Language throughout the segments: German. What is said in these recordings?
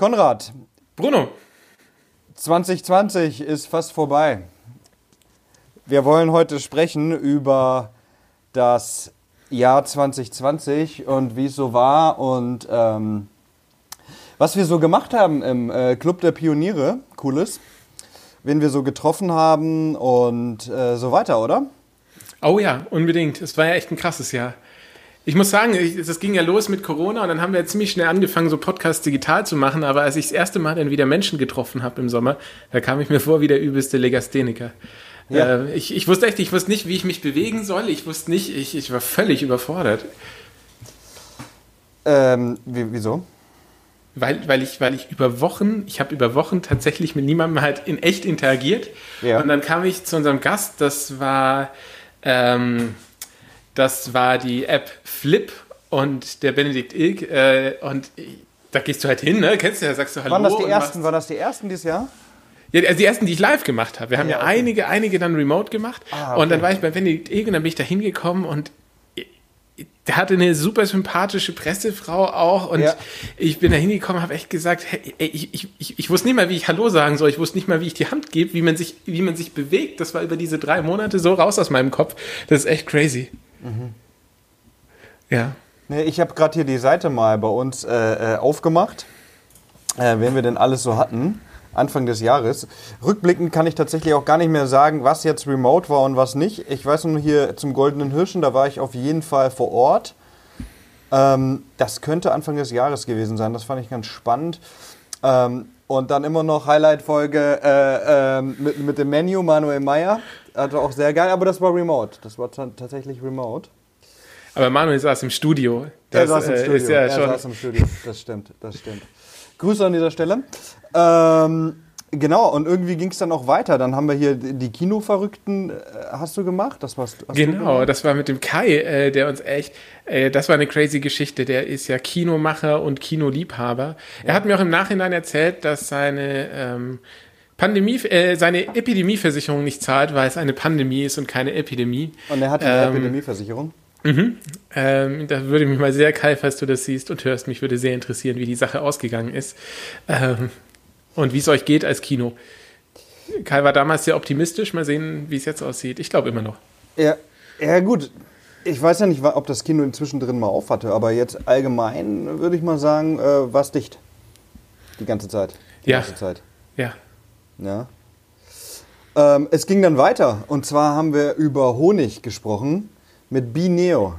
Konrad. Bruno. 2020 ist fast vorbei. Wir wollen heute sprechen über das Jahr 2020 und wie es so war und ähm, was wir so gemacht haben im äh, Club der Pioniere. Cooles. Wen wir so getroffen haben und äh, so weiter, oder? Oh ja, unbedingt. Es war ja echt ein krasses Jahr. Ich muss sagen, es ging ja los mit Corona und dann haben wir ziemlich schnell angefangen, so Podcasts digital zu machen. Aber als ich das erste Mal dann wieder Menschen getroffen habe im Sommer, da kam ich mir vor wie der übelste Legastheniker. Ja. Äh, ich, ich wusste echt, ich wusste nicht, wie ich mich bewegen soll. Ich wusste nicht, ich, ich war völlig überfordert. Ähm, wieso? Weil, weil, ich, weil ich über Wochen, ich habe über Wochen tatsächlich mit niemandem halt in echt interagiert. Ja. Und dann kam ich zu unserem Gast, das war ähm, das war die App Flip und der Benedikt Ilk. Äh, und da gehst du halt hin, ne? Kennst du ja, sagst du Hallo. Waren das die ersten, waren das die ersten dieses Jahr? Ja, also die ersten, die ich live gemacht habe. Wir haben ja, ja okay. einige, einige dann remote gemacht. Ah, okay. Und dann war ich bei Benedikt Ilk und dann bin ich da hingekommen und der hatte eine super sympathische Pressefrau auch und ja. ich bin da hingekommen, habe echt gesagt, hey, ich, ich, ich, ich, wusste nicht mal, wie ich Hallo sagen soll, ich wusste nicht mal, wie ich die Hand gebe, wie man sich, wie man sich bewegt. Das war über diese drei Monate so raus aus meinem Kopf. Das ist echt crazy. Mhm. Ja. Nee, ich habe gerade hier die Seite mal bei uns äh, äh, aufgemacht, äh, wen wir denn alles so hatten. Anfang des Jahres. Rückblickend kann ich tatsächlich auch gar nicht mehr sagen, was jetzt remote war und was nicht. Ich weiß nur hier zum Goldenen Hirschen, da war ich auf jeden Fall vor Ort. Ähm, das könnte Anfang des Jahres gewesen sein. Das fand ich ganz spannend. Ähm, und dann immer noch Highlight-Folge äh, äh, mit, mit dem Menu, Manuel Meyer. Also auch sehr geil, aber das war remote. Das war tatsächlich remote. Aber Manuel saß im Studio. Das, er saß im äh, Studio. ja er saß im Studio. Das stimmt, das stimmt. Grüße an dieser Stelle. Ähm, Genau, und irgendwie ging es dann auch weiter. Dann haben wir hier die Kinoverrückten, äh, hast du gemacht? Das warst, genau, das war mit dem Kai, äh, der uns echt, äh, das war eine crazy Geschichte. Der ist ja Kinomacher und Kinoliebhaber. Er hat mir auch im Nachhinein erzählt, dass seine ähm, Pandemie, äh, seine Epidemieversicherung nicht zahlt, weil es eine Pandemie ist und keine Epidemie. Und er hat eine ähm, Epidemieversicherung? Mhm. Ähm, da würde mich mal sehr kalt, falls du das siehst und hörst. Mich würde sehr interessieren, wie die Sache ausgegangen ist. Ähm, und wie es euch geht als Kino. Kai war damals sehr optimistisch. Mal sehen, wie es jetzt aussieht. Ich glaube immer noch. Ja, ja, gut. Ich weiß ja nicht, ob das Kino inzwischen drin mal auf hatte, aber jetzt allgemein würde ich mal sagen, äh, war es dicht. Die ganze Zeit. Die ja. ganze Zeit. Ja. Ja. Ähm, es ging dann weiter. Und zwar haben wir über Honig gesprochen mit Bineo.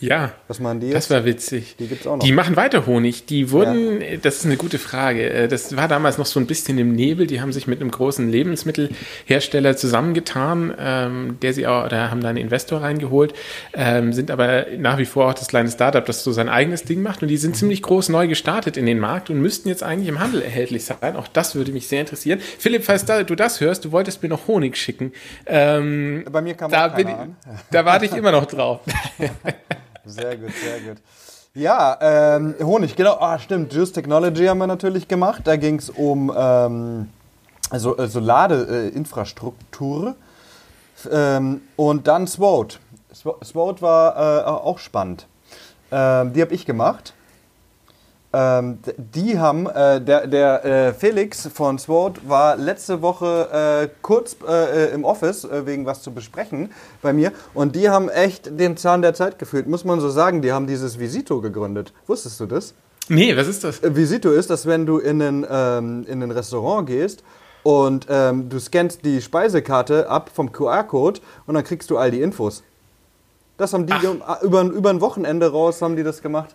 Ja. Was machen die jetzt? Das war witzig. Die gibt's auch noch. Die machen weiter Honig. Die wurden, ja. das ist eine gute Frage. Äh, das war damals noch so ein bisschen im Nebel. Die haben sich mit einem großen Lebensmittelhersteller zusammengetan, ähm, der sie auch, oder haben da einen Investor reingeholt, ähm, sind aber nach wie vor auch das kleine Startup, das so sein eigenes Ding macht. Und die sind mhm. ziemlich groß neu gestartet in den Markt und müssten jetzt eigentlich im Handel erhältlich sein. Auch das würde mich sehr interessieren. Philipp, falls da, du das hörst, du wolltest mir noch Honig schicken. Ähm, Bei mir kam da, bin, an. da warte ich immer noch drauf. Sehr gut, sehr gut. Ja, ähm, Honig, genau. Ah, stimmt. Juice Technology haben wir natürlich gemacht. Da ging es um ähm, also, also Ladeinfrastruktur. Ähm, und dann SWOT. SWOT war äh, auch spannend. Ähm, die habe ich gemacht. Ähm, die haben, äh, der, der äh, Felix von SWOT war letzte Woche äh, kurz äh, im Office äh, wegen was zu besprechen bei mir und die haben echt den Zahn der Zeit gefühlt, muss man so sagen. Die haben dieses Visito gegründet. Wusstest du das? Nee, was ist das? Äh, Visito ist, dass wenn du in ein, ähm, in ein Restaurant gehst und ähm, du scannst die Speisekarte ab vom QR-Code und dann kriegst du all die Infos. Das haben die Ach. über, über ein Wochenende raus haben die das gemacht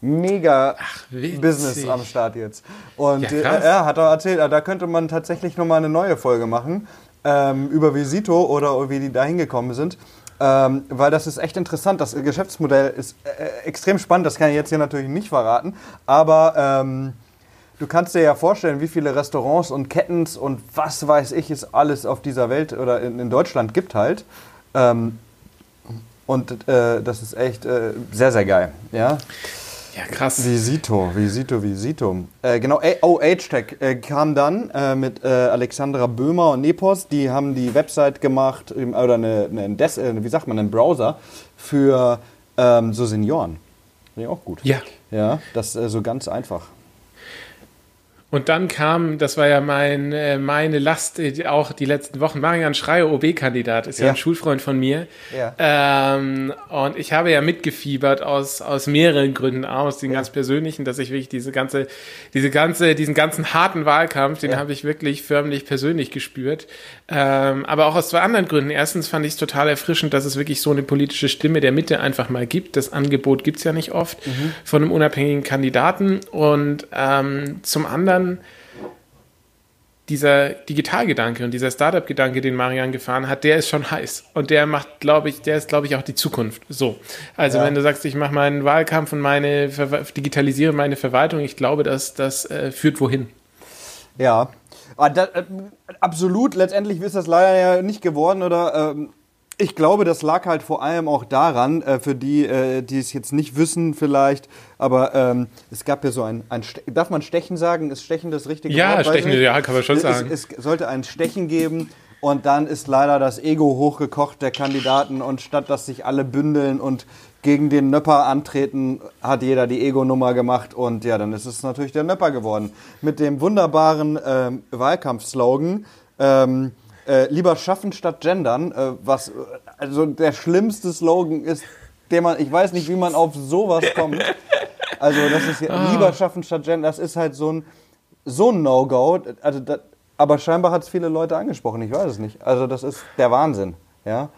mega Ach, Business am Start jetzt. Und ja, äh, er hat auch erzählt, da könnte man tatsächlich nochmal eine neue Folge machen ähm, über Visito oder wie die da hingekommen sind. Ähm, weil das ist echt interessant. Das Geschäftsmodell ist äh, extrem spannend. Das kann ich jetzt hier natürlich nicht verraten. Aber ähm, du kannst dir ja vorstellen, wie viele Restaurants und Kettens und was weiß ich es alles auf dieser Welt oder in, in Deutschland gibt halt. Ähm, und äh, das ist echt äh, sehr, sehr geil. Ja. Ja, krass. Visito, Visito, Visito. Äh, genau, oh, H-Tech äh, kam dann äh, mit äh, Alexandra Böhmer und Nepos. Die haben die Website gemacht, oder eine, eine Des, äh, wie sagt man, einen Browser für ähm, so Senioren. Finde ich auch gut. Ja. Ja, das ist äh, so ganz einfach. Und dann kam, das war ja mein, äh, meine Last äh, auch die letzten Wochen, Marian Schreier, OB-Kandidat, ist ja, ja, ein Schulfreund von mir. Ja. Ähm, und ich habe ja mitgefiebert aus, aus mehreren Gründen, aus den ja. ganz persönlichen, dass ich wirklich diese ganze, diese ganze, diesen ganzen harten Wahlkampf, den habe ich wirklich förmlich persönlich gespürt. Ähm, aber auch aus zwei anderen Gründen. Erstens fand ich es total erfrischend, dass es wirklich so eine politische Stimme der Mitte einfach mal gibt. Das Angebot gibt es ja nicht oft mhm. von einem unabhängigen Kandidaten. Und ähm, zum anderen dann dieser Digitalgedanke und dieser Startup-Gedanke, den Marian gefahren hat, der ist schon heiß. Und der macht, glaube ich, der ist, glaube ich, auch die Zukunft. So. Also ja. wenn du sagst, ich mache meinen Wahlkampf und meine digitalisiere meine Verwaltung, ich glaube, dass das äh, führt wohin. Ja. Ah, das, äh, absolut, letztendlich ist das leider ja nicht geworden oder ähm, ich glaube, das lag halt vor allem auch daran, äh, für die, äh, die es jetzt nicht wissen vielleicht, aber ähm, es gab ja so ein, ein darf man Stechen sagen? Ist Stechen das richtige ja, Wort? Stechen, ja, kann man schon sagen. Es, es sollte ein Stechen geben und dann ist leider das Ego hochgekocht der Kandidaten und statt dass sich alle bündeln und gegen den Nöpper antreten, hat jeder die Ego-Nummer gemacht und ja, dann ist es natürlich der Nöpper geworden. Mit dem wunderbaren ähm, Wahlkampfslogan, ähm, äh, lieber schaffen statt gendern, äh, was also der schlimmste Slogan ist, den man, ich weiß nicht, wie man auf sowas kommt. Also das ist ja, ah. lieber schaffen statt gendern, das ist halt so ein, so ein No-Go. Also das, aber scheinbar hat es viele Leute angesprochen, ich weiß es nicht. Also das ist der Wahnsinn, ja.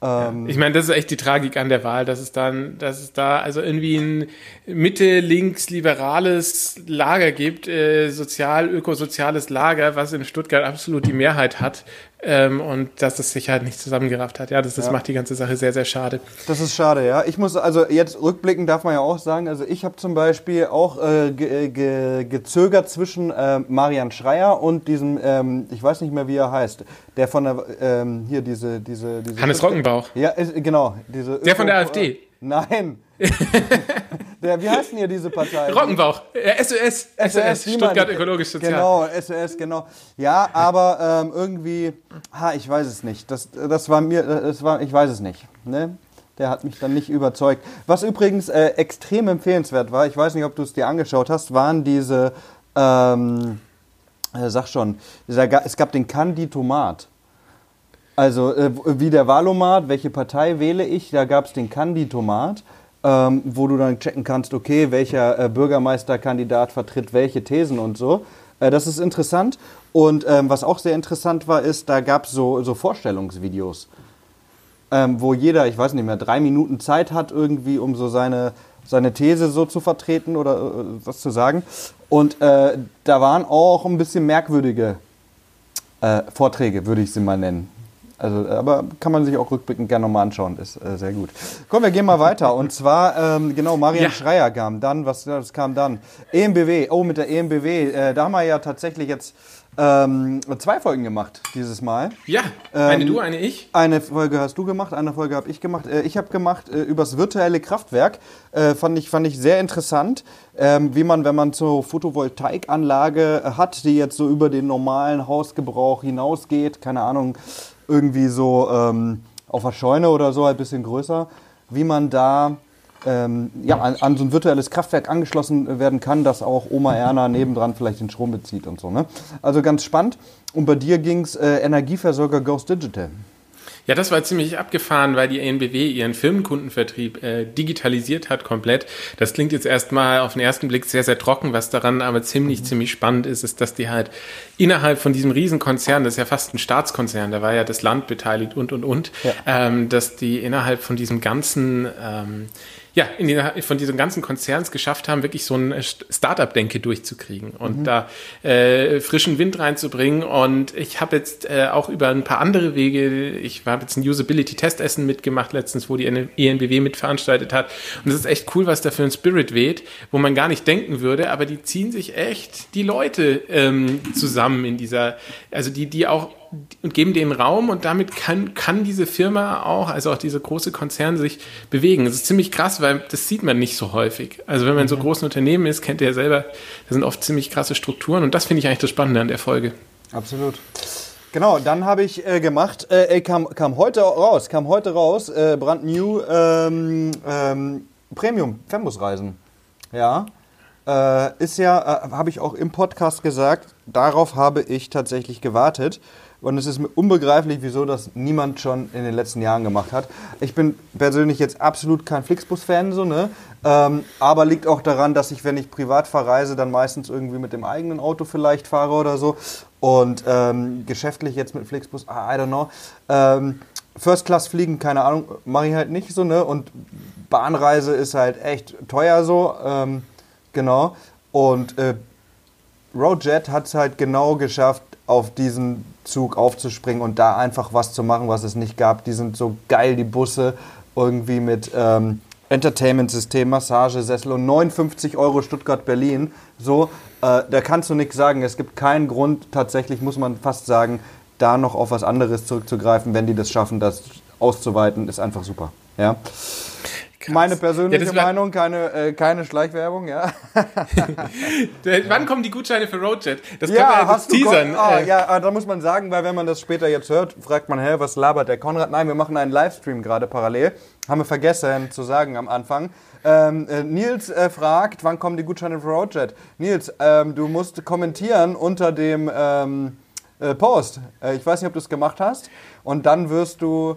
Ähm, ich meine, das ist echt die Tragik an der Wahl, dass es dann, dass es da also irgendwie ein Mitte-links-liberales Lager gibt, äh, sozial, ökosoziales Lager, was in Stuttgart absolut die Mehrheit hat, ähm, und dass das sich halt nicht zusammengerafft hat. Ja, das, das ja. macht die ganze Sache sehr, sehr schade. Das ist schade, ja. Ich muss, also jetzt rückblickend darf man ja auch sagen, also ich habe zum Beispiel auch äh, ge, ge, gezögert zwischen äh, Marian Schreier und diesem, ähm, ich weiß nicht mehr, wie er heißt, der von der, ähm, hier diese, diese, diese Hannes Rockenbauch. Ja, ist, genau. Diese der von der AfD. Nein. Der, wie heißt denn hier diese Partei? Rockenbauch. SOS. SOS. Stuttgart Ökologisch Sozial. Genau, SOS, genau. Ja, aber ähm, irgendwie, ha, ich weiß es nicht. Das, das war mir, das war, ich weiß es nicht. Ne? Der hat mich dann nicht überzeugt. Was übrigens äh, extrem empfehlenswert war, ich weiß nicht, ob du es dir angeschaut hast, waren diese, ähm, äh, sag schon, dieser, es gab den Canditomat. Also äh, wie der Wahlomat, welche Partei wähle ich, da gab es den Canditomat ähm, wo du dann checken kannst, okay, welcher äh, Bürgermeisterkandidat vertritt welche Thesen und so. Äh, das ist interessant. Und ähm, was auch sehr interessant war, ist, da gab es so, so Vorstellungsvideos, ähm, wo jeder, ich weiß nicht mehr, drei Minuten Zeit hat irgendwie, um so seine, seine These so zu vertreten oder äh, was zu sagen. Und äh, da waren auch ein bisschen merkwürdige äh, Vorträge, würde ich sie mal nennen. Also, aber kann man sich auch rückblickend gerne nochmal anschauen, ist äh, sehr gut. Komm, wir gehen mal weiter. Und zwar, ähm, genau, Marian ja. Schreier kam dann, was, was kam dann? EMBW, oh, mit der EMBW, äh, da haben wir ja tatsächlich jetzt ähm, zwei Folgen gemacht dieses Mal. Ja, eine ähm, du, eine ich. Eine Folge hast du gemacht, eine Folge habe ich gemacht. Äh, ich habe gemacht äh, übers virtuelle Kraftwerk. Äh, fand, ich, fand ich sehr interessant, ähm, wie man, wenn man so Photovoltaikanlage hat, die jetzt so über den normalen Hausgebrauch hinausgeht, keine Ahnung, irgendwie so ähm, auf der Scheune oder so, ein bisschen größer, wie man da ähm, ja, an, an, so ein virtuelles Kraftwerk angeschlossen werden kann, dass auch Oma Erna nebendran vielleicht den Strom bezieht und so. Ne? Also ganz spannend. Und bei dir ging es äh, Energieversorger Ghost Digital. Ja, das war ziemlich abgefahren, weil die ENBW ihren Firmenkundenvertrieb äh, digitalisiert hat komplett. Das klingt jetzt erstmal auf den ersten Blick sehr, sehr trocken. Was daran aber ziemlich, mhm. ziemlich spannend ist, ist, dass die halt innerhalb von diesem Riesenkonzern, das ist ja fast ein Staatskonzern, da war ja das Land beteiligt und, und, und, ja. ähm, dass die innerhalb von diesem ganzen ähm, ja, in die, von diesen ganzen Konzerns geschafft haben, wirklich so ein Startup-Denke durchzukriegen und mhm. da äh, frischen Wind reinzubringen. Und ich habe jetzt äh, auch über ein paar andere Wege, ich habe jetzt ein Usability-Testessen mitgemacht letztens, wo die ENBW mitveranstaltet hat. Und es ist echt cool, was da für ein Spirit weht, wo man gar nicht denken würde, aber die ziehen sich echt die Leute ähm, zusammen in dieser, also die, die auch und geben den Raum und damit kann, kann diese Firma auch, also auch diese große Konzern sich bewegen. Das ist ziemlich krass, weil das sieht man nicht so häufig. Also wenn man in so mhm. großen Unternehmen ist, kennt ihr ja selber, da sind oft ziemlich krasse Strukturen und das finde ich eigentlich das Spannende an der Folge. Absolut. Genau, dann habe ich äh, gemacht, äh, kam, kam heute raus, kam heute raus, äh, brand new ähm, ähm, Premium Fernbusreisen. Ja. äh, ist ja, äh, habe ich auch im Podcast gesagt, darauf habe ich tatsächlich gewartet. Und es ist mir unbegreiflich, wieso das niemand schon in den letzten Jahren gemacht hat. Ich bin persönlich jetzt absolut kein Flixbus-Fan, so, ne? Ähm, aber liegt auch daran, dass ich, wenn ich privat verreise, dann meistens irgendwie mit dem eigenen Auto vielleicht fahre oder so. Und ähm, geschäftlich jetzt mit Flixbus, I don't know. Ähm, First Class fliegen, keine Ahnung, mache ich halt nicht so, ne? Und Bahnreise ist halt echt teuer so. Ähm, genau. Und äh, Roadjet hat es halt genau geschafft, auf diesen Zug aufzuspringen und da einfach was zu machen, was es nicht gab. Die sind so geil, die Busse, irgendwie mit ähm, Entertainment-System, Massagesessel und 59 Euro Stuttgart-Berlin. So, äh, da kannst du nichts sagen. Es gibt keinen Grund, tatsächlich muss man fast sagen, da noch auf was anderes zurückzugreifen, wenn die das schaffen, das auszuweiten, ist einfach super. Ja. Krass. Meine persönliche ja, Meinung, keine, äh, keine Schleichwerbung, ja. Wann kommen die Gutscheine für Roadjet? Das ja, können wir ja teasern. Ah, ja, ah, da muss man sagen, weil wenn man das später jetzt hört, fragt man, hä, was labert der Konrad? Nein, wir machen einen Livestream gerade parallel. Haben wir vergessen zu sagen am Anfang. Ähm, äh, Nils äh, fragt, wann kommen die Gutscheine für Roadjet? Nils, ähm, du musst kommentieren unter dem ähm, äh, Post. Äh, ich weiß nicht, ob du es gemacht hast. Und dann wirst du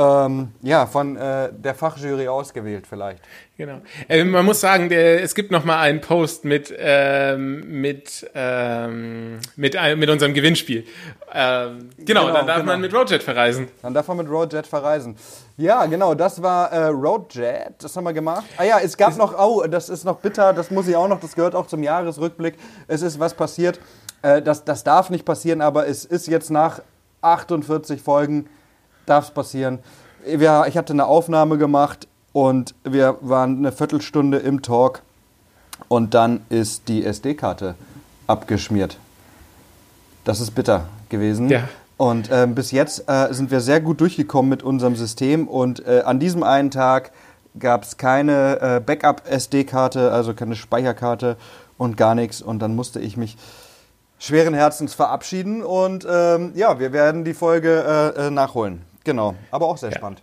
ähm, ja, von äh, der Fachjury ausgewählt vielleicht. Genau. Äh, man muss sagen, der, es gibt noch mal einen Post mit ähm, mit ähm, mit, äh, mit unserem Gewinnspiel. Ähm, genau, genau, dann darf genau. man mit Roadjet verreisen. Dann darf man mit Roadjet verreisen. Ja, genau, das war äh, Roadjet. Das haben wir gemacht. Ah ja, es gab noch, oh, das ist noch bitter. Das muss ich auch noch. Das gehört auch zum Jahresrückblick. Es ist was passiert. Äh, das, das darf nicht passieren, aber es ist jetzt nach 48 Folgen darf es passieren. Wir, ich hatte eine Aufnahme gemacht und wir waren eine Viertelstunde im Talk und dann ist die SD-Karte abgeschmiert. Das ist bitter gewesen. Ja. Und äh, bis jetzt äh, sind wir sehr gut durchgekommen mit unserem System und äh, an diesem einen Tag gab es keine äh, Backup-SD-Karte, also keine Speicherkarte und gar nichts. Und dann musste ich mich schweren Herzens verabschieden und ähm, ja, wir werden die Folge äh, äh, nachholen. Genau, aber auch sehr ja. spannend.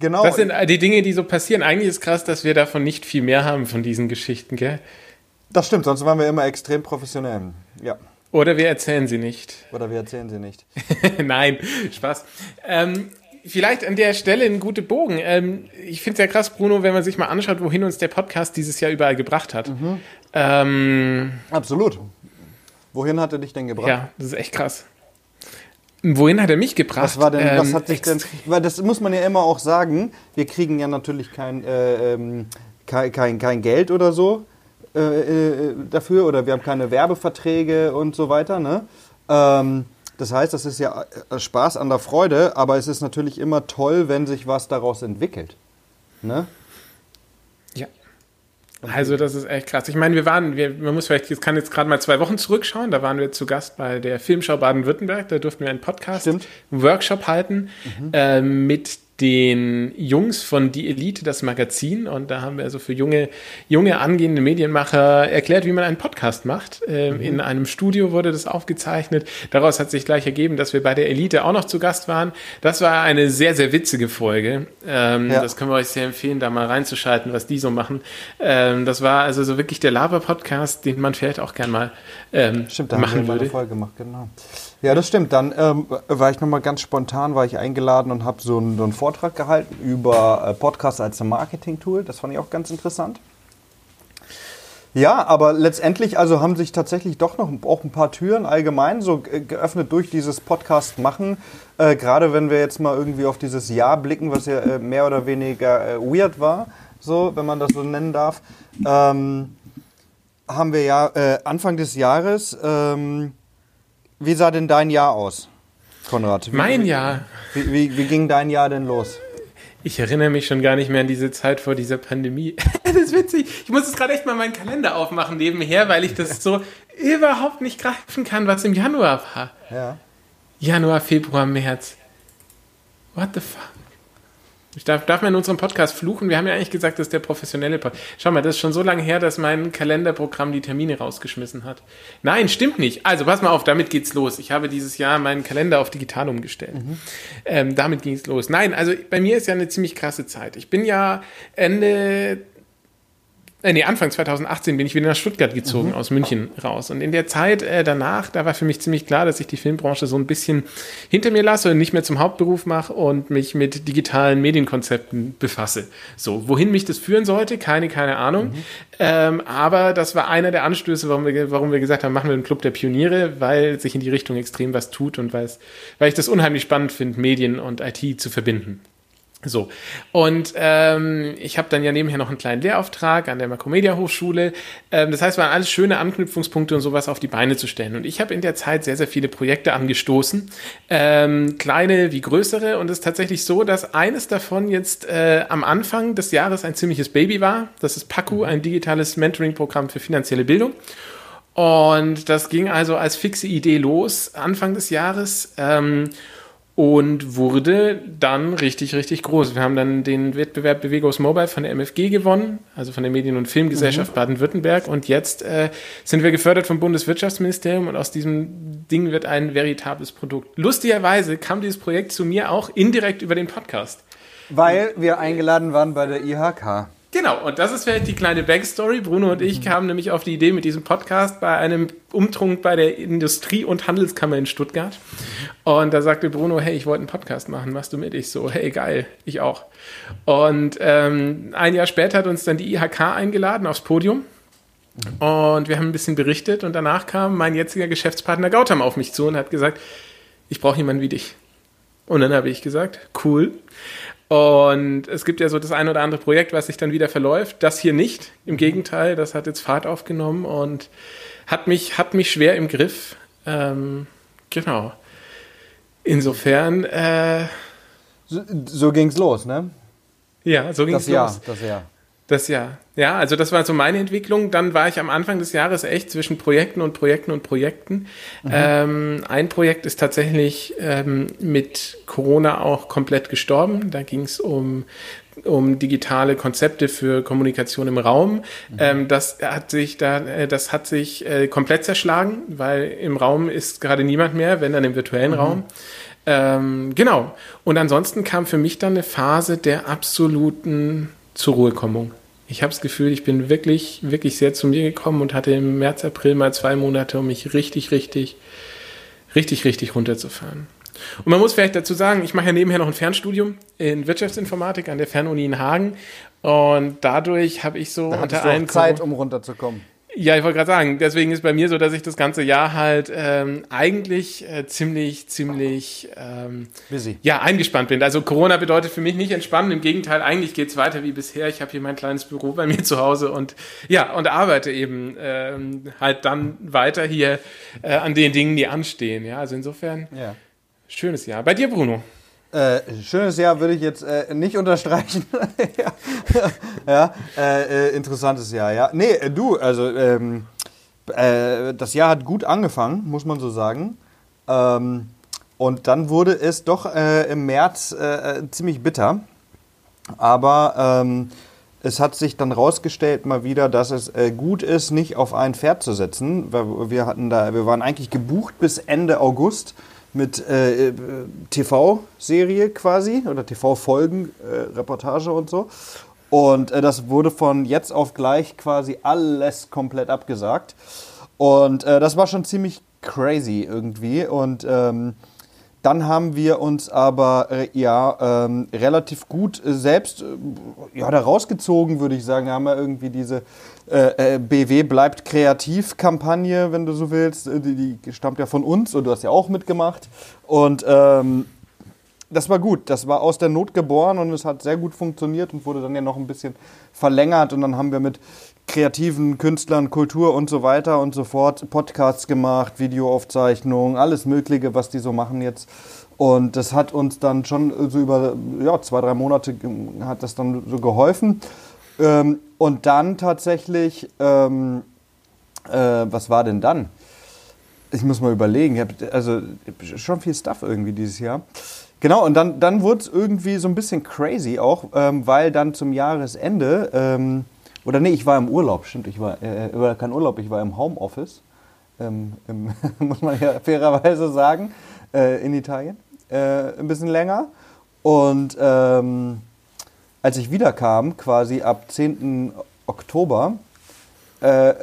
Genau. Das sind die Dinge, die so passieren. Eigentlich ist krass, dass wir davon nicht viel mehr haben von diesen Geschichten, gell? Das stimmt, sonst waren wir immer extrem professionell. Ja. Oder wir erzählen sie nicht. Oder wir erzählen sie nicht. Nein, Spaß. Ähm, vielleicht an der Stelle ein guter Bogen. Ähm, ich finde es ja krass, Bruno, wenn man sich mal anschaut, wohin uns der Podcast dieses Jahr überall gebracht hat. Mhm. Ähm, Absolut. Wohin hat er dich denn gebracht? Ja, das ist echt krass. Wohin hat er mich gebracht? Was war denn, ähm, was hat sich denn, weil das muss man ja immer auch sagen, wir kriegen ja natürlich kein, äh, ähm, kein, kein, kein, Geld oder so äh, äh, dafür oder wir haben keine Werbeverträge und so weiter. Ne? Ähm, das heißt, das ist ja äh, Spaß an der Freude, aber es ist natürlich immer toll, wenn sich was daraus entwickelt. Ne? Also das ist echt krass. Ich meine, wir waren, wir, man muss vielleicht, ich kann jetzt gerade mal zwei Wochen zurückschauen, da waren wir zu Gast bei der Filmschau Baden-Württemberg, da durften wir einen Podcast, Stimmt. einen Workshop halten mhm. äh, mit den Jungs von Die Elite, das Magazin. Und da haben wir also für junge, junge angehende Medienmacher erklärt, wie man einen Podcast macht. Ähm, mhm. In einem Studio wurde das aufgezeichnet. Daraus hat sich gleich ergeben, dass wir bei der Elite auch noch zu Gast waren. Das war eine sehr, sehr witzige Folge. Ähm, ja. Das können wir euch sehr empfehlen, da mal reinzuschalten, was die so machen. Ähm, das war also so wirklich der Lava-Podcast, den man vielleicht auch gern mal ähm, Stimmt, da machen haben wir würde. Eine Folge gemacht, genau. Ja, das stimmt. Dann ähm, war ich nochmal ganz spontan, war ich eingeladen und habe so, einen, so einen Vortrag gehalten über äh, Podcasts als Marketing-Tool. Das fand ich auch ganz interessant. Ja, aber letztendlich also haben sich tatsächlich doch noch auch ein paar Türen allgemein so geöffnet durch dieses Podcast machen. Äh, Gerade wenn wir jetzt mal irgendwie auf dieses Jahr blicken, was ja äh, mehr oder weniger äh, weird war, so wenn man das so nennen darf, ähm, haben wir ja äh, Anfang des Jahres ähm, wie sah denn dein Jahr aus, Konrad? Wie, mein Jahr? Wie, wie, wie, ging dein Jahr denn los? Ich erinnere mich schon gar nicht mehr an diese Zeit vor dieser Pandemie. das ist witzig. Ich muss jetzt gerade echt mal meinen Kalender aufmachen nebenher, weil ich das so überhaupt nicht greifen kann, was im Januar war. Ja. Januar, Februar, März. What the fuck? Ich darf, darf man in unserem Podcast fluchen? Wir haben ja eigentlich gesagt, das ist der professionelle Podcast. Schau mal, das ist schon so lange her, dass mein Kalenderprogramm die Termine rausgeschmissen hat. Nein, stimmt nicht. Also pass mal auf, damit geht's los. Ich habe dieses Jahr meinen Kalender auf digital umgestellt. Mhm. Ähm, damit ging's los. Nein, also bei mir ist ja eine ziemlich krasse Zeit. Ich bin ja Ende äh, nee, Anfang 2018 bin ich wieder nach Stuttgart gezogen, mhm. aus München raus. Und in der Zeit äh, danach, da war für mich ziemlich klar, dass ich die Filmbranche so ein bisschen hinter mir lasse und nicht mehr zum Hauptberuf mache und mich mit digitalen Medienkonzepten befasse. So, wohin mich das führen sollte, keine, keine Ahnung. Mhm. Ähm, aber das war einer der Anstöße, warum wir, warum wir gesagt haben, machen wir einen Club der Pioniere, weil sich in die Richtung extrem was tut und weil ich das unheimlich spannend finde, Medien und IT zu verbinden. So, und ähm, ich habe dann ja nebenher noch einen kleinen Lehrauftrag an der Makromedia Hochschule. Ähm, das heißt, waren alles schöne Anknüpfungspunkte und sowas auf die Beine zu stellen. Und ich habe in der Zeit sehr, sehr viele Projekte angestoßen, ähm, kleine wie größere. Und es ist tatsächlich so, dass eines davon jetzt äh, am Anfang des Jahres ein ziemliches Baby war. Das ist PAKU, ein digitales Mentoring-Programm für finanzielle Bildung. Und das ging also als fixe Idee los Anfang des Jahres. Ähm, und wurde dann richtig, richtig groß. Wir haben dann den Wettbewerb Bewegos Mobile von der MFG gewonnen, also von der Medien- und Filmgesellschaft mhm. Baden-Württemberg. Und jetzt äh, sind wir gefördert vom Bundeswirtschaftsministerium und aus diesem Ding wird ein veritables Produkt. Lustigerweise kam dieses Projekt zu mir auch indirekt über den Podcast. Weil wir eingeladen waren bei der IHK. Genau, und das ist vielleicht die kleine Backstory. Bruno und ich mhm. kamen nämlich auf die Idee mit diesem Podcast bei einem Umtrunk bei der Industrie- und Handelskammer in Stuttgart. Und da sagte Bruno, hey, ich wollte einen Podcast machen, machst du mit? Ich so, hey, geil, ich auch. Und ähm, ein Jahr später hat uns dann die IHK eingeladen aufs Podium. Und wir haben ein bisschen berichtet und danach kam mein jetziger Geschäftspartner Gautam auf mich zu und hat gesagt, ich brauche jemanden wie dich. Und dann habe ich gesagt, cool. Und es gibt ja so das ein oder andere Projekt, was sich dann wieder verläuft. Das hier nicht. Im Gegenteil, das hat jetzt Fahrt aufgenommen und hat mich, hat mich schwer im Griff. Ähm, genau. Insofern. Äh, so, so ging's los, ne? Ja, so ging's das Jahr, los. Das Jahr. Das Jahr. Ja, also das war so meine Entwicklung. Dann war ich am Anfang des Jahres echt zwischen Projekten und Projekten und Projekten. Mhm. Ähm, ein Projekt ist tatsächlich ähm, mit Corona auch komplett gestorben. Da ging es um um digitale Konzepte für Kommunikation im Raum. Mhm. Ähm, das hat sich da, äh, das hat sich äh, komplett zerschlagen, weil im Raum ist gerade niemand mehr, wenn dann im virtuellen mhm. Raum. Ähm, genau. Und ansonsten kam für mich dann eine Phase der absoluten zur Ruhekommung ich habe das Gefühl, ich bin wirklich, wirklich sehr zu mir gekommen und hatte im März, April mal zwei Monate, um mich richtig, richtig, richtig, richtig runterzufahren. Und man muss vielleicht dazu sagen, ich mache ja nebenher noch ein Fernstudium in Wirtschaftsinformatik an der Fernuni in Hagen. Und dadurch habe ich so da unter anderem Zeit, um runterzukommen. Ja, ich wollte gerade sagen, deswegen ist bei mir so, dass ich das ganze Jahr halt ähm, eigentlich äh, ziemlich, ziemlich ähm, Busy. Ja, eingespannt bin. Also Corona bedeutet für mich nicht entspannen, im Gegenteil, eigentlich geht's weiter wie bisher. Ich habe hier mein kleines Büro bei mir zu Hause und ja, und arbeite eben ähm, halt dann weiter hier äh, an den Dingen, die anstehen. Ja, also insofern ja. schönes Jahr. Bei dir, Bruno? Äh, schönes Jahr würde ich jetzt äh, nicht unterstreichen. ja, äh, äh, interessantes Jahr, ja. Nee, äh, du, also ähm, äh, das Jahr hat gut angefangen, muss man so sagen. Ähm, und dann wurde es doch im März ziemlich bitter. Aber ähm, es hat sich dann rausgestellt mal wieder, dass es gut ist, nicht auf ein Pferd zu setzen. Wir, hatten da, wir waren eigentlich gebucht bis Ende August mit äh, TV-Serie quasi oder TV-Folgen, äh, Reportage und so. Und äh, das wurde von jetzt auf gleich quasi alles komplett abgesagt. Und äh, das war schon ziemlich crazy irgendwie. Und ähm, dann haben wir uns aber äh, ja ähm, relativ gut äh, selbst äh, ja, da rausgezogen, würde ich sagen. Da haben wir irgendwie diese BW bleibt kreativ Kampagne, wenn du so willst. Die, die, stammt ja von uns und du hast ja auch mitgemacht. Und ähm, das war gut. Das war aus der Not geboren und es hat sehr gut funktioniert und wurde dann ja noch ein bisschen verlängert. Und dann haben wir mit kreativen Künstlern, Kultur und so weiter und so fort Podcasts gemacht, Videoaufzeichnungen, alles Mögliche, was die so machen jetzt. Und das hat uns dann schon so über ja, zwei, drei Monate hat das dann so geholfen. Ähm, und dann tatsächlich, ähm, äh, was war denn dann? Ich muss mal überlegen. Also schon viel Stuff irgendwie dieses Jahr. Genau, und dann, dann wurde es irgendwie so ein bisschen crazy auch, ähm, weil dann zum Jahresende, ähm, oder nee, ich war im Urlaub, stimmt, ich war, äh, war kein Urlaub, ich war im Homeoffice, ähm, im, muss man ja fairerweise sagen, äh, in Italien, äh, ein bisschen länger. Und ähm, als ich wiederkam, quasi ab 10. Oktober äh,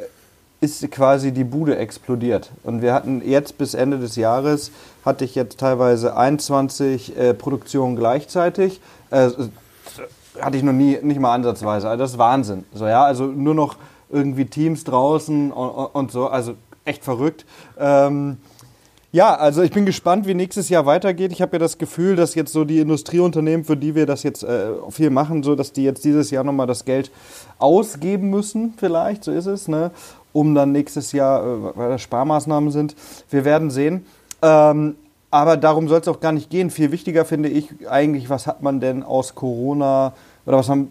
ist quasi die Bude explodiert. Und wir hatten jetzt bis Ende des Jahres, hatte ich jetzt teilweise 21 äh, Produktionen gleichzeitig. Hatte ich noch nie, nicht mal ansatzweise. Also das ist Wahnsinn. So, ja, also nur noch irgendwie Teams draußen und, und so. Also echt verrückt. Ähm, ja, also ich bin gespannt, wie nächstes Jahr weitergeht. Ich habe ja das Gefühl, dass jetzt so die Industrieunternehmen, für die wir das jetzt äh, viel machen, so dass die jetzt dieses Jahr nochmal das Geld ausgeben müssen, vielleicht, so ist es, ne? um dann nächstes Jahr, äh, weil das Sparmaßnahmen sind. Wir werden sehen. Ähm, aber darum soll es auch gar nicht gehen. Viel wichtiger finde ich eigentlich, was hat man denn aus Corona oder was haben,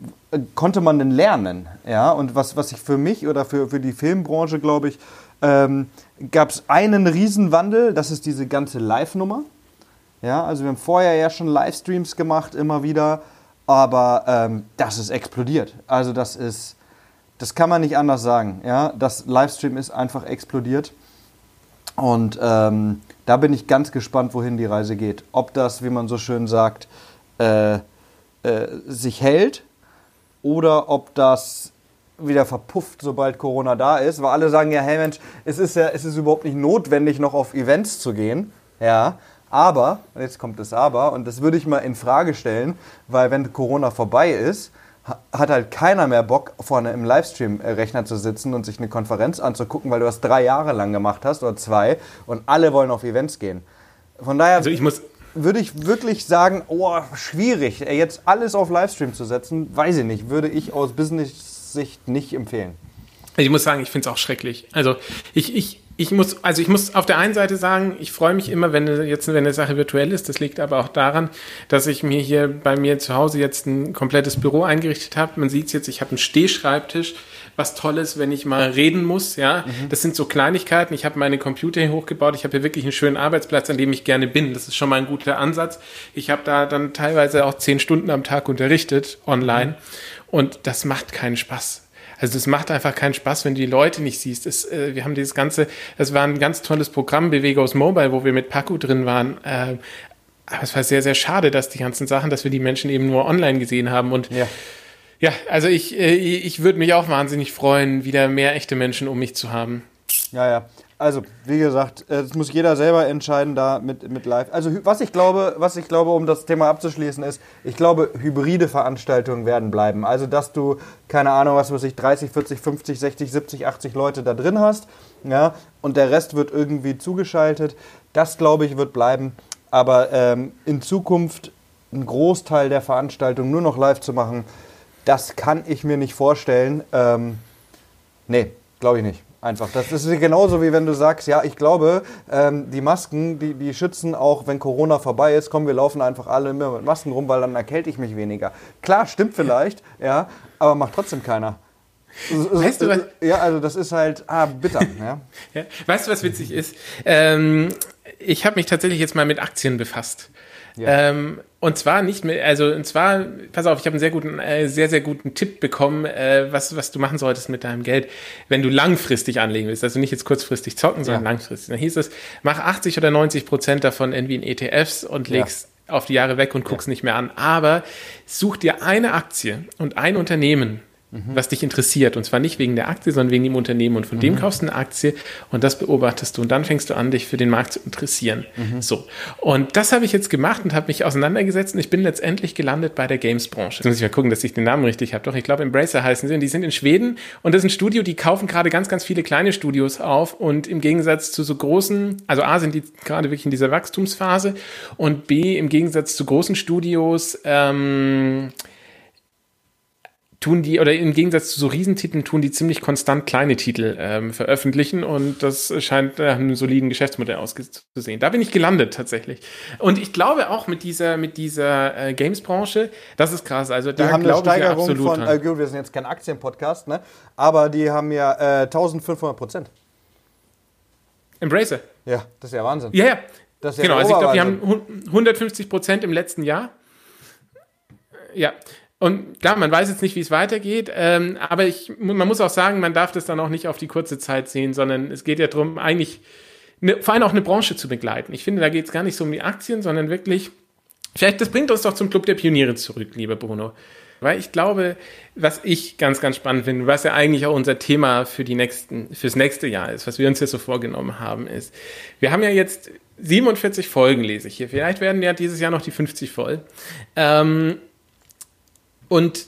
konnte man denn lernen? Ja, und was, was ich für mich oder für, für die Filmbranche, glaube ich, ähm, gab es einen Riesenwandel, das ist diese ganze Live-Nummer. Ja, also wir haben vorher ja schon Livestreams gemacht, immer wieder, aber ähm, das ist explodiert. Also das ist, das kann man nicht anders sagen. Ja, das Livestream ist einfach explodiert. Und ähm, da bin ich ganz gespannt, wohin die Reise geht. Ob das, wie man so schön sagt, äh, äh, sich hält oder ob das wieder verpufft, sobald Corona da ist, weil alle sagen ja, hey Mensch, es ist ja, es ist überhaupt nicht notwendig, noch auf Events zu gehen, ja. Aber, jetzt kommt das Aber, und das würde ich mal in Frage stellen, weil wenn Corona vorbei ist, hat halt keiner mehr Bock, vorne im Livestream-Rechner zu sitzen und sich eine Konferenz anzugucken, weil du das drei Jahre lang gemacht hast oder zwei und alle wollen auf Events gehen. Von daher also ich muss würde ich wirklich sagen, oh, schwierig, jetzt alles auf Livestream zu setzen, weiß ich nicht, würde ich aus Business Sicht nicht empfehlen. Ich muss sagen, ich finde es auch schrecklich. Also ich, ich, ich muss, also ich muss auf der einen Seite sagen, ich freue mich immer, wenn jetzt wenn eine Sache virtuell ist. Das liegt aber auch daran, dass ich mir hier bei mir zu Hause jetzt ein komplettes Büro eingerichtet habe. Man sieht es jetzt, ich habe einen Stehschreibtisch, was Tolles, wenn ich mal reden muss. Ja, mhm. das sind so Kleinigkeiten. Ich habe meine Computer hier hochgebaut. Ich habe hier wirklich einen schönen Arbeitsplatz, an dem ich gerne bin. Das ist schon mal ein guter Ansatz. Ich habe da dann teilweise auch zehn Stunden am Tag unterrichtet online. Mhm. Und das macht keinen Spaß. Also das macht einfach keinen Spaß, wenn du die Leute nicht siehst. Das, äh, wir haben dieses ganze, das war ein ganz tolles Programm, Bewegos Mobile, wo wir mit Paco drin waren. Äh, aber es war sehr, sehr schade, dass die ganzen Sachen, dass wir die Menschen eben nur online gesehen haben. Und ja, ja also ich, äh, ich würde mich auch wahnsinnig freuen, wieder mehr echte Menschen um mich zu haben. Ja, ja. Also, wie gesagt, äh, das muss jeder selber entscheiden da mit, mit live. Also, was ich glaube, was ich glaube, um das Thema abzuschließen, ist, ich glaube, hybride Veranstaltungen werden bleiben. Also, dass du, keine Ahnung, was weiß ich, 30, 40, 50, 60, 70, 80 Leute da drin hast, ja, und der Rest wird irgendwie zugeschaltet. Das, glaube ich, wird bleiben. Aber ähm, in Zukunft einen Großteil der Veranstaltung nur noch live zu machen, das kann ich mir nicht vorstellen. Ähm, nee, glaube ich nicht. Einfach. Das ist genauso wie wenn du sagst, ja, ich glaube, ähm, die Masken, die, die schützen auch, wenn Corona vorbei ist, komm, wir laufen einfach alle immer mit Masken rum, weil dann erkälte ich mich weniger. Klar, stimmt vielleicht, ja, aber macht trotzdem keiner. Weißt du, was? Ja, also das ist halt, ah, bitter. Ja. ja. Weißt du, was witzig ist? Ähm, ich habe mich tatsächlich jetzt mal mit Aktien befasst. Ja. Ähm, und zwar nicht mehr, also und zwar, pass auf, ich habe einen sehr guten, äh, sehr, sehr guten Tipp bekommen, äh, was, was du machen solltest mit deinem Geld, wenn du langfristig anlegen willst. Also nicht jetzt kurzfristig zocken, sondern ja. langfristig. Dann hieß es, mach 80 oder 90 Prozent davon irgendwie in ETFs und legst ja. auf die Jahre weg und guckst nicht mehr an. Aber such dir eine Aktie und ein Unternehmen, mhm. was dich interessiert. Und zwar nicht wegen der Aktie, sondern wegen dem Unternehmen. Und von mhm. dem kaufst du eine Aktie und das beobachtest du. Und dann fängst du an, dich für den Markt zu interessieren. Mhm. So. Und das habe ich jetzt gemacht und habe mich auseinandergesetzt und ich bin letztendlich gelandet bei der Games-Branche. Jetzt muss ich mal gucken, dass ich den Namen richtig habe. Doch, ich glaube, Embracer heißen sie. Und die sind in Schweden und das ist ein Studio, die kaufen gerade ganz, ganz viele kleine Studios auf. Und im Gegensatz zu so großen, also A, sind die gerade wirklich in dieser Wachstumsphase und B, im Gegensatz zu großen Studios, ähm, tun die, oder im Gegensatz zu so Riesentiteln, tun die ziemlich konstant kleine Titel ähm, veröffentlichen und das scheint nach einem soliden Geschäftsmodell auszusehen. Da bin ich gelandet tatsächlich. Und ich glaube auch mit dieser, mit dieser äh, Games-Branche, das ist krass. Also da die haben eine Steigerung von, äh, gut, wir sind jetzt kein Aktienpodcast, ne? aber die haben ja äh, 1500 Prozent. Embracer. Ja, das ist ja Wahnsinn. Ja, ja. Das ist ja genau, also ich glaube, die haben 150 Prozent im letzten Jahr. Ja, und klar, man weiß jetzt nicht, wie es weitergeht, ähm, aber ich, man muss auch sagen, man darf das dann auch nicht auf die kurze Zeit sehen, sondern es geht ja darum, eigentlich eine, vor allem auch eine Branche zu begleiten. Ich finde, da geht es gar nicht so um die Aktien, sondern wirklich, vielleicht, das bringt uns doch zum Club der Pioniere zurück, lieber Bruno. Weil ich glaube, was ich ganz, ganz spannend finde, was ja eigentlich auch unser Thema für die nächsten, fürs nächste Jahr ist, was wir uns jetzt so vorgenommen haben, ist, wir haben ja jetzt 47 Folgen, lese ich hier. Vielleicht werden ja dieses Jahr noch die 50 voll. Ähm, und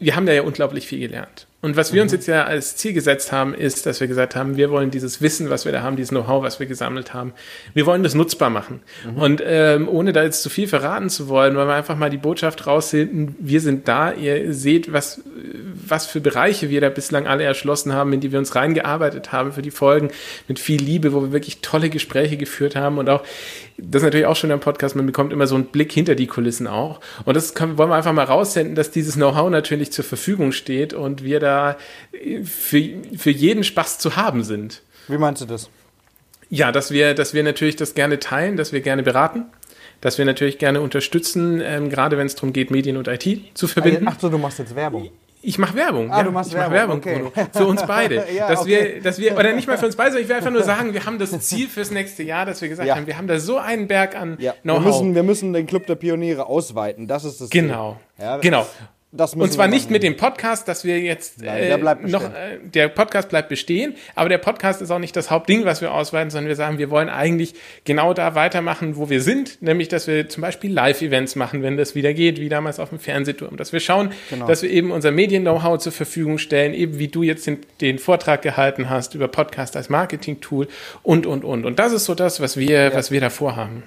wir haben da ja unglaublich viel gelernt. Und was wir uns mhm. jetzt ja als Ziel gesetzt haben, ist, dass wir gesagt haben, wir wollen dieses Wissen, was wir da haben, dieses Know-how, was wir gesammelt haben, wir wollen das nutzbar machen. Mhm. Und ähm, ohne da jetzt zu viel verraten zu wollen, wollen wir einfach mal die Botschaft raussenden, wir sind da, ihr seht, was, was für Bereiche wir da bislang alle erschlossen haben, in die wir uns reingearbeitet haben für die Folgen, mit viel Liebe, wo wir wirklich tolle Gespräche geführt haben und auch das ist natürlich auch schon im Podcast, man bekommt immer so einen Blick hinter die Kulissen auch. Und das können, wollen wir einfach mal raussenden, dass dieses Know-how natürlich zur Verfügung steht und wir da für, für jeden Spaß zu haben sind. Wie meinst du das? Ja, dass wir, dass wir natürlich das gerne teilen, dass wir gerne beraten, dass wir natürlich gerne unterstützen, ähm, gerade wenn es darum geht, Medien und IT zu verbinden. Ach so, du machst jetzt Werbung. Ich mache Werbung. Ah, ja, du machst ich Werbung, mach Werbung okay. Für uns beide. ja, dass, okay. wir, dass wir, oder nicht mal für uns beide, sondern ich will einfach nur sagen, wir haben das Ziel fürs nächste Jahr, dass wir gesagt ja. haben, wir haben da so einen Berg an ja. Know-how. Wir müssen, wir müssen den Club der Pioniere ausweiten. Das ist das Genau. Ziel. Ja, genau und zwar nicht mit dem Podcast, dass wir jetzt Nein, der äh, noch äh, der Podcast bleibt bestehen, aber der Podcast ist auch nicht das Hauptding, was wir ausweiten, sondern wir sagen, wir wollen eigentlich genau da weitermachen, wo wir sind, nämlich dass wir zum Beispiel Live-Events machen, wenn das wieder geht, wie damals auf dem Fernsehturm, dass wir schauen, genau. dass wir eben unser Medien-Know-how zur Verfügung stellen, eben wie du jetzt den, den, Vortrag gehalten hast über Podcast als Marketing-Tool und und und und das ist so das, was wir ja. was wir davor haben.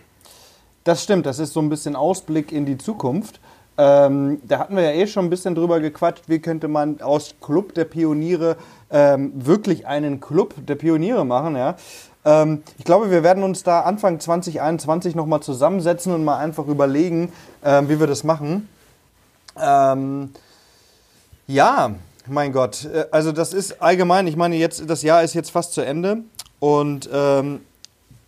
Das stimmt, das ist so ein bisschen Ausblick in die Zukunft. Ähm, da hatten wir ja eh schon ein bisschen drüber gequatscht, wie könnte man aus Club der Pioniere ähm, wirklich einen Club der Pioniere machen. Ja? Ähm, ich glaube, wir werden uns da Anfang 2021 nochmal zusammensetzen und mal einfach überlegen, ähm, wie wir das machen. Ähm, ja, mein Gott, äh, also das ist allgemein, ich meine, jetzt das Jahr ist jetzt fast zu Ende und ähm,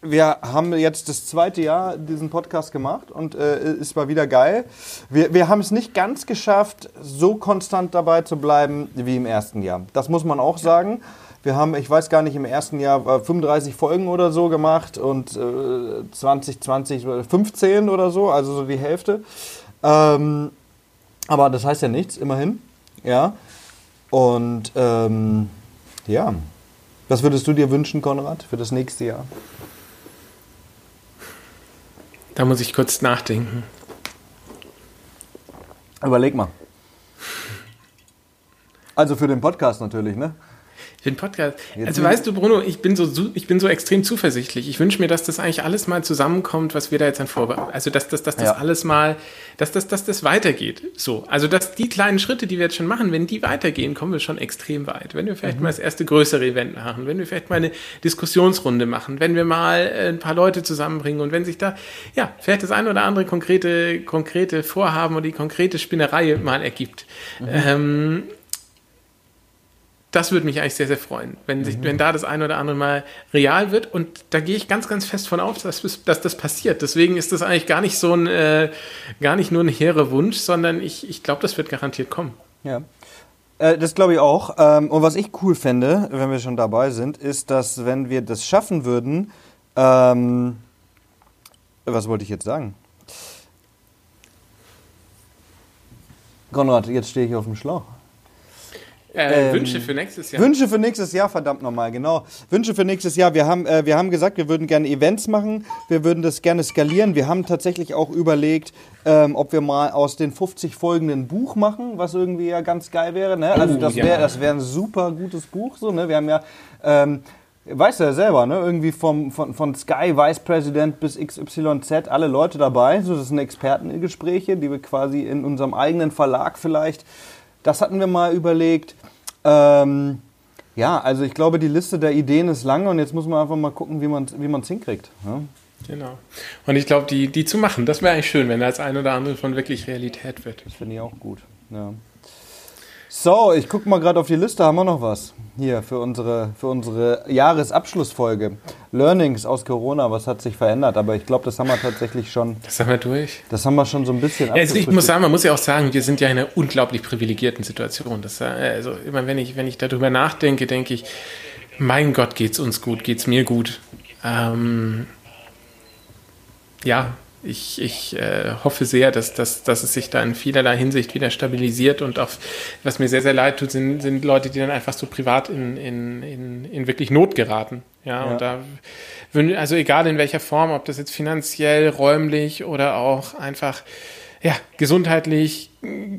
wir haben jetzt das zweite Jahr diesen Podcast gemacht und äh, es war wieder geil. Wir, wir haben es nicht ganz geschafft, so konstant dabei zu bleiben wie im ersten Jahr. Das muss man auch sagen. Wir haben, ich weiß gar nicht, im ersten Jahr 35 Folgen oder so gemacht und äh, 2020 15 oder so, also so die Hälfte. Ähm, aber das heißt ja nichts, immerhin. Ja. Und ähm, ja. Was würdest du dir wünschen, Konrad, für das nächste Jahr? Da muss ich kurz nachdenken. Überleg mal. Also für den Podcast natürlich, ne? Für den Podcast. Jetzt also weißt du, Bruno, ich bin so, ich bin so extrem zuversichtlich. Ich wünsche mir, dass das eigentlich alles mal zusammenkommt, was wir da jetzt an Vorbereitung. Also dass, dass, dass das ja. alles mal, dass das, dass das weitergeht. So. Also dass die kleinen Schritte, die wir jetzt schon machen, wenn die weitergehen, kommen wir schon extrem weit. Wenn wir vielleicht mhm. mal das erste größere Event machen, wenn wir vielleicht mal eine Diskussionsrunde machen, wenn wir mal äh, ein paar Leute zusammenbringen und wenn sich da, ja, vielleicht das ein oder andere konkrete, konkrete Vorhaben oder die konkrete Spinnerei mal ergibt. Mhm. Ähm, das würde mich eigentlich sehr, sehr freuen, wenn, sich, mhm. wenn da das ein oder andere mal real wird. Und da gehe ich ganz, ganz fest von aus, dass, dass das passiert. Deswegen ist das eigentlich gar nicht so ein, äh, gar nicht nur ein hehrer Wunsch, sondern ich, ich glaube, das wird garantiert kommen. Ja. Äh, das glaube ich auch. Ähm, und was ich cool fände, wenn wir schon dabei sind, ist, dass wenn wir das schaffen würden, ähm, was wollte ich jetzt sagen? Konrad, jetzt stehe ich auf dem Schlauch. Äh, ähm, Wünsche für nächstes Jahr. Wünsche für nächstes Jahr, verdammt nochmal, genau. Wünsche für nächstes Jahr. Wir haben, äh, wir haben gesagt, wir würden gerne Events machen, wir würden das gerne skalieren. Wir haben tatsächlich auch überlegt, ähm, ob wir mal aus den 50 Folgen ein Buch machen, was irgendwie ja ganz geil wäre. Ne? Also oh, das wäre ja. wär ein super gutes Buch. So, ne? Wir haben ja... Ähm, weißt du ja selber, ne? Irgendwie vom, von, von Sky Vice President bis XYZ, alle Leute dabei. So, das sind Expertengespräche, die wir quasi in unserem eigenen Verlag vielleicht. Das hatten wir mal überlegt. Ähm, ja, also ich glaube, die Liste der Ideen ist lang und jetzt muss man einfach mal gucken, wie man es wie hinkriegt. Ja? Genau. Und ich glaube, die, die zu machen, das wäre eigentlich schön, wenn das ein oder andere von wirklich Realität wird. Das finde ich auch gut. Ja. So, ich gucke mal gerade auf die Liste. Haben wir noch was hier für unsere, für unsere Jahresabschlussfolge? Learnings aus Corona, was hat sich verändert? Aber ich glaube, das haben wir tatsächlich schon. Das haben wir durch. Das haben wir schon so ein bisschen. Ja, also ich muss sagen, man muss ja auch sagen, wir sind ja in einer unglaublich privilegierten Situation. Das, also immer wenn ich, wenn ich darüber nachdenke, denke ich, mein Gott, geht's uns gut, geht's mir gut. Ähm, ja, ich, ich äh, hoffe sehr, dass, dass, dass es sich da in vielerlei Hinsicht wieder stabilisiert und auch, was mir sehr, sehr leid tut, sind, sind Leute, die dann einfach so privat in, in, in, in wirklich Not geraten. Ja, ja. und da, also egal in welcher Form, ob das jetzt finanziell, räumlich oder auch einfach ja, gesundheitlich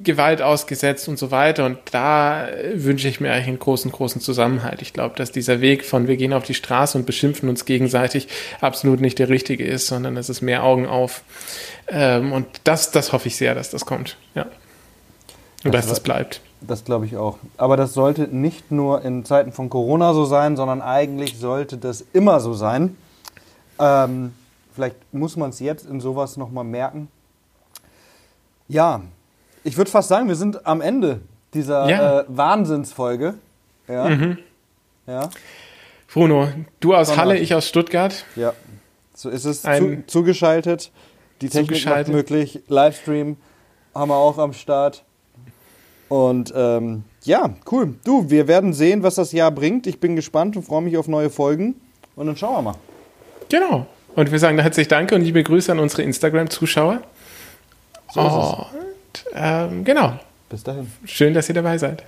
Gewalt ausgesetzt und so weiter. Und da wünsche ich mir eigentlich einen großen, großen Zusammenhalt. Ich glaube, dass dieser Weg von wir gehen auf die Straße und beschimpfen uns gegenseitig absolut nicht der richtige ist, sondern es ist mehr Augen auf. Ähm, und das, das hoffe ich sehr, dass das kommt. Ja. Und das dass das bleibt. Das glaube ich auch. Aber das sollte nicht nur in Zeiten von Corona so sein, sondern eigentlich sollte das immer so sein. Ähm, vielleicht muss man es jetzt in sowas nochmal merken ja, ich würde fast sagen, wir sind am Ende dieser ja. äh, Wahnsinnsfolge. Ja. Mhm. ja. Bruno, du aus Halle, ich aus Stuttgart. Ja, so ist es. Zu, zugeschaltet. Die Technik zugeschaltet. möglich. Livestream haben wir auch am Start. Und ähm, ja, cool. Du, wir werden sehen, was das Jahr bringt. Ich bin gespannt und freue mich auf neue Folgen. Und dann schauen wir mal. Genau. Und wir sagen herzlich Danke und liebe Grüße an unsere Instagram-Zuschauer. So und, ähm, genau. Bis dahin. Schön, dass ihr dabei seid.